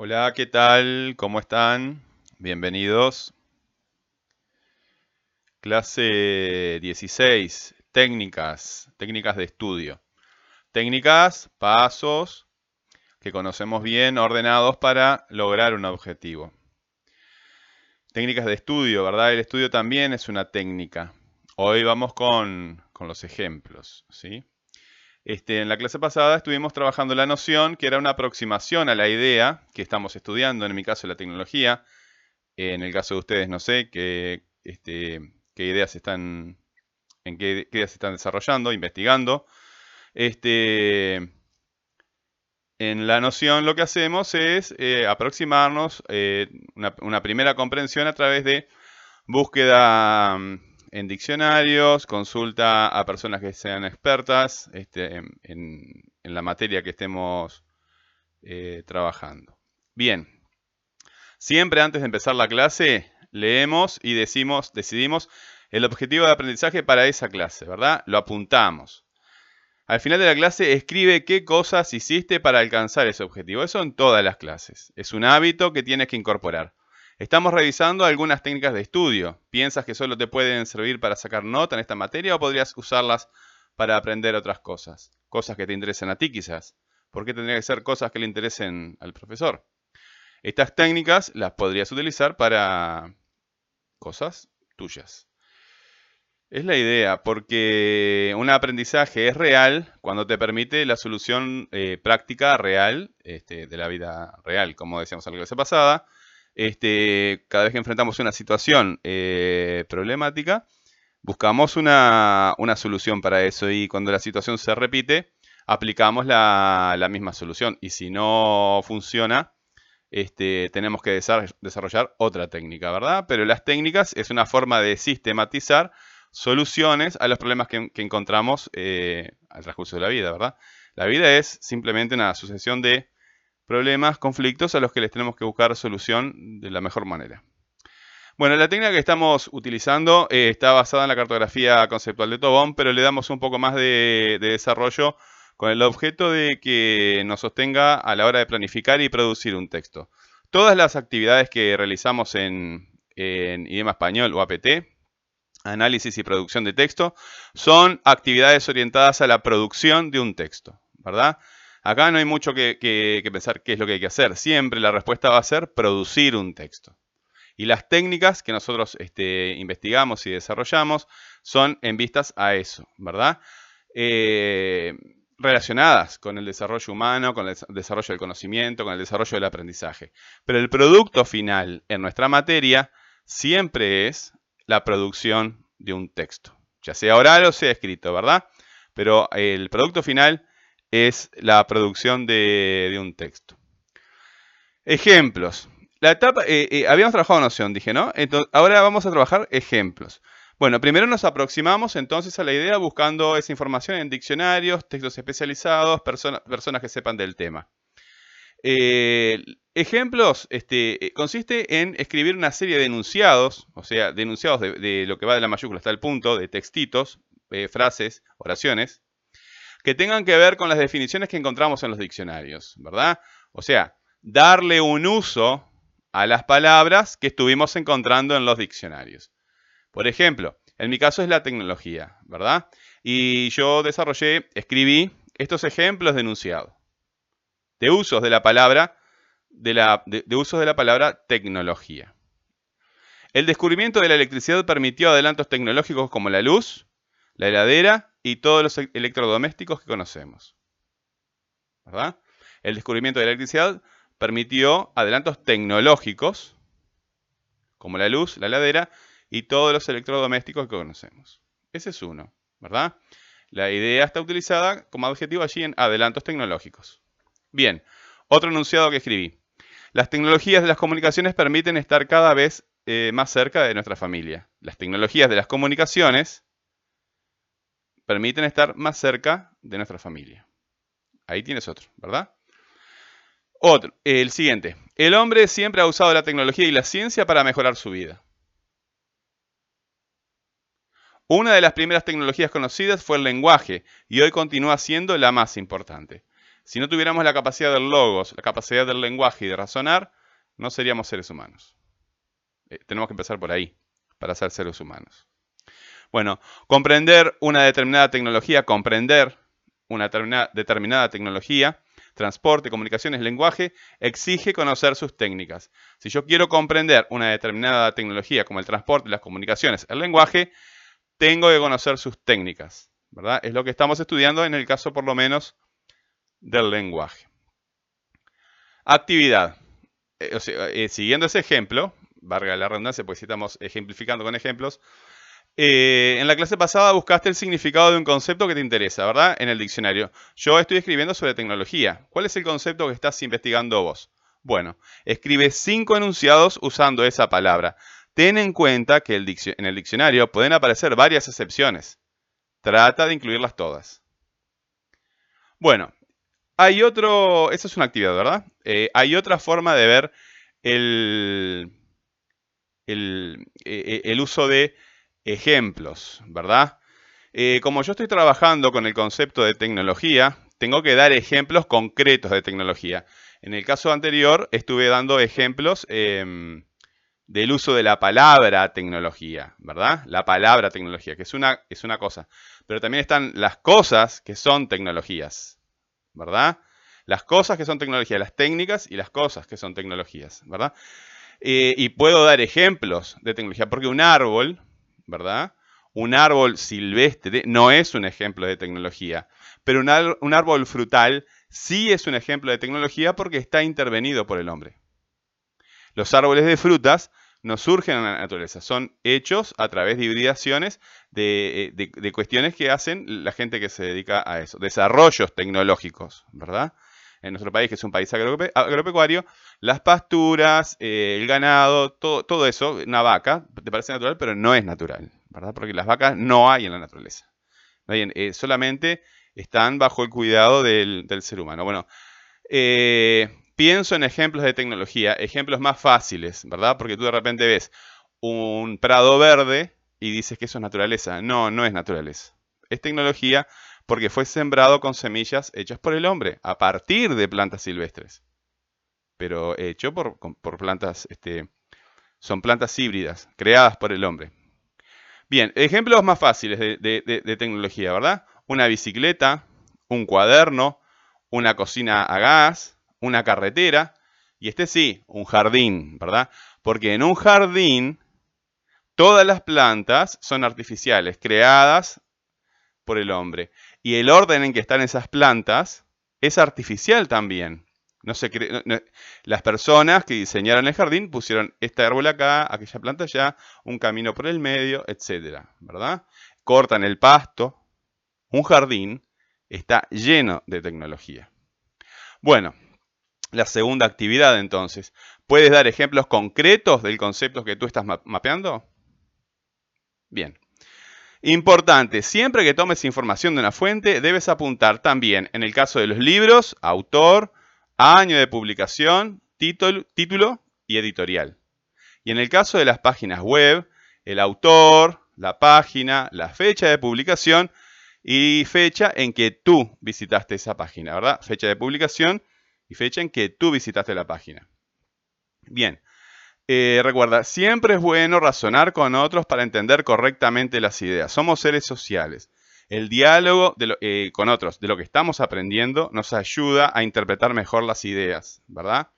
Hola, ¿qué tal? ¿Cómo están? Bienvenidos. Clase 16, técnicas, técnicas de estudio. Técnicas, pasos que conocemos bien, ordenados para lograr un objetivo. Técnicas de estudio, ¿verdad? El estudio también es una técnica. Hoy vamos con, con los ejemplos, ¿sí? Este, en la clase pasada estuvimos trabajando la noción, que era una aproximación a la idea que estamos estudiando, en mi caso la tecnología, en el caso de ustedes no sé qué, este, qué ideas están, en qué, ideas están desarrollando, investigando. Este, en la noción lo que hacemos es eh, aproximarnos eh, una primera comprensión a través de búsqueda en diccionarios, consulta a personas que sean expertas este, en, la materia que estemos eh, trabajando. Bien, siempre antes de empezar la clase leemos y decimos, decidimos el objetivo de aprendizaje para esa clase, ¿verdad? Lo apuntamos. Al final de la clase escribe qué cosas hiciste para alcanzar ese objetivo. Eso en todas las clases. Es un hábito que tienes que incorporar. Estamos revisando algunas técnicas de estudio. ¿Piensas que solo te pueden servir para sacar nota en esta materia o podrías usarlas para aprender otras cosas? Cosas que te interesen a ti quizás. ¿Por qué tendría que ser cosas que le interesen al profesor? Estas técnicas las podrías utilizar para cosas tuyas. Es la idea, porque un aprendizaje es real cuando te permite la solución eh, práctica real este, de la vida real, como decíamos en la clase pasada este, cada vez que enfrentamos una situación eh, problemática, buscamos una, solución para eso y cuando la situación se repite, aplicamos la, misma solución. Y si no funciona, este, tenemos que desarrollar otra técnica, ¿verdad? Pero las técnicas es una forma de sistematizar soluciones a los problemas que, encontramos eh, al transcurso de la vida, ¿verdad? La vida es simplemente una sucesión de problemas, conflictos a los que les tenemos que buscar solución de la mejor manera. Bueno, la técnica que estamos utilizando eh, está basada en la cartografía conceptual de Tobón, pero le damos un poco más de, desarrollo con el objeto de que nos sostenga a la hora de planificar y producir un texto. Todas las actividades que realizamos en, en idioma español o APT, análisis y producción de texto, son actividades orientadas a la producción de un texto, ¿verdad? Acá no hay mucho que, pensar qué es lo que hay que hacer. Siempre la respuesta va a ser producir un texto. Y las técnicas que nosotros este, investigamos y desarrollamos son en vistas a eso, ¿verdad? Eh, relacionadas con el desarrollo humano, con el desarrollo del conocimiento, con el desarrollo del aprendizaje. Pero el producto final en nuestra materia siempre es la producción de un texto, ya sea oral o sea escrito, ¿verdad? Pero el producto final es la producción de, un texto. Ejemplos. La etapa, eh, eh, habíamos trabajado noción, dije, ¿no? Entonces, ahora vamos a trabajar ejemplos. Bueno, primero nos aproximamos entonces a la idea buscando esa información en diccionarios, textos especializados, personas que sepan del tema. Eh, ejemplos, este, consiste en escribir una serie de enunciados, o sea, denunciados de, de, lo que va de la mayúscula hasta el punto, de textitos, frases, oraciones, que tengan que ver con las definiciones que encontramos en los diccionarios, ¿verdad? O sea, darle un uso a las palabras que estuvimos encontrando en los diccionarios. Por ejemplo, en mi caso es la tecnología, ¿verdad? Y yo desarrollé, escribí estos ejemplos de enunciado, de usos de la palabra, de, de usos de la palabra tecnología. El descubrimiento de la electricidad permitió adelantos tecnológicos como la luz, la heladera y todos los e-, electrodomésticos que conocemos. ¿Verdad? El descubrimiento de la electricidad permitió adelantos tecnológicos, como la luz, la heladera y todos los electrodomésticos que conocemos. Ese es uno, ¿verdad? La idea está utilizada como adjetivo allí en adelantos tecnológicos. Bien, otro enunciado que escribí. Las tecnologías de las comunicaciones permiten estar cada vez eh, más cerca de nuestra familia. Las tecnologías de las comunicaciones permiten estar más cerca de nuestra familia. Ahí tienes otro, ¿verdad? Otro, el siguiente. El hombre siempre ha usado la tecnología y la ciencia para mejorar su vida. Una de las primeras tecnologías conocidas fue el lenguaje y hoy continúa siendo la más importante. Si no tuviéramos la capacidad del logos, la capacidad del lenguaje y de razonar, no seríamos seres humanos. Eh, tenemos que empezar por ahí, para ser seres humanos. Bueno, comprender una determinada tecnología, comprender una determinada tecnología, transporte, comunicaciones, lenguaje, exige conocer sus técnicas. Si yo quiero comprender una determinada tecnología como el transporte, las comunicaciones, el lenguaje, tengo que conocer sus técnicas. ¿verdad? Es lo que estamos estudiando en el caso por lo menos del lenguaje. Actividad. Eh, eh, siguiendo ese ejemplo, valga la redundancia, pues si estamos ejemplificando con ejemplos, eh, en la clase pasada buscaste el significado de un concepto que te interesa, ¿verdad? En el diccionario. Yo estoy escribiendo sobre tecnología. ¿Cuál es el concepto que estás investigando vos? Bueno, escribe cinco enunciados usando esa palabra. Ten en cuenta que en el diccionario pueden aparecer varias excepciones. Trata de incluirlas todas. Bueno, hay otro, esa es una actividad, ¿verdad? Eh, hay otra forma de ver el, el e, uso de ejemplos, ¿verdad? Eh, como yo estoy trabajando con el concepto de tecnología, tengo que dar ejemplos concretos de tecnología. En el caso anterior estuve dando ejemplos em, del uso de la palabra tecnología, ¿verdad? La palabra tecnología, que es una, es una cosa. Pero también están las cosas que son tecnologías, ¿verdad? Las cosas que son tecnologías, las técnicas y las cosas que son tecnologías, ¿verdad? Eh, y puedo dar ejemplos de tecnología, porque un árbol, ¿verdad? Un árbol silvestre no es un ejemplo de tecnología, pero un, árbol frutal sí es un ejemplo de tecnología porque está intervenido por el hombre. Los árboles de frutas no surgen en la naturaleza, son hechos a través de hibridaciones de, eh, cuestiones que hacen la gente que se dedica a eso, desarrollos tecnológicos, ¿verdad? En nuestro país, que es un país agropecuario, las pasturas, eh, el ganado, todo, todo eso, una vaca, te parece natural, pero no es natural, ¿verdad? Porque las vacas no hay en la naturaleza. Eh, solamente están bajo el cuidado del, ser humano. Bueno, eh, pienso en ejemplos de tecnología, ejemplos más fáciles, ¿verdad? Porque tú de repente ves un prado verde y dices que eso es naturaleza. No, no es naturaleza. Es tecnología porque fue sembrado con semillas hechas por el hombre, a partir de plantas silvestres pero hecho por, plantas, este, son plantas híbridas, creadas por el hombre. Bien, ejemplos más fáciles de, tecnología, ¿verdad? Una bicicleta, un cuaderno, una cocina a gas, una carretera, y este sí, un jardín, ¿verdad? Porque en un jardín todas las plantas son artificiales, creadas por el hombre. Y el orden en que están esas plantas es artificial también. No se las personas que diseñaron el jardín pusieron este árbol acá, aquella planta allá, un camino por el medio, etcétera, ¿verdad? Cortan el pasto. Un jardín está lleno de tecnología. Bueno, la segunda actividad entonces. ¿Puedes dar ejemplos concretos del concepto que tú estás mapeando? Bien. Importante, siempre que tomes información de una fuente, debes apuntar también, en el caso de los libros, autor, año de publicación, título, y editorial. Y en el caso de las páginas web, el autor, la página, la fecha de publicación y fecha en que tú visitaste esa página, ¿verdad? Fecha de publicación y fecha en que tú visitaste la página. Bien, eh, recuerda, siempre es bueno razonar con otros para entender correctamente las ideas. Somos seres sociales. El diálogo eh, con otros, de lo que estamos aprendiendo, nos ayuda a interpretar mejor las ideas, ¿verdad?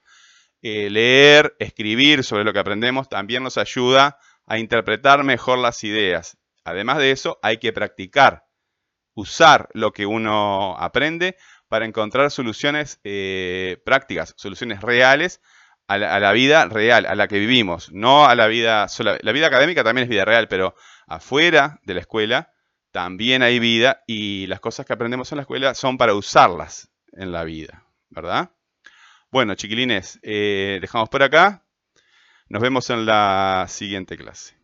Eh, leer, escribir sobre lo que aprendemos también nos ayuda a interpretar mejor las ideas. Además de eso, hay que practicar, usar lo que uno aprende para encontrar soluciones prácticas, soluciones reales a la, vida real, a la que vivimos, no a la vida. La vida académica también es vida real, pero afuera de la escuela también hay vida y las cosas que aprendemos en la escuela son para usarlas en la vida, ¿verdad? Bueno, chiquilines, eh, dejamos por acá. Nos vemos en la siguiente clase.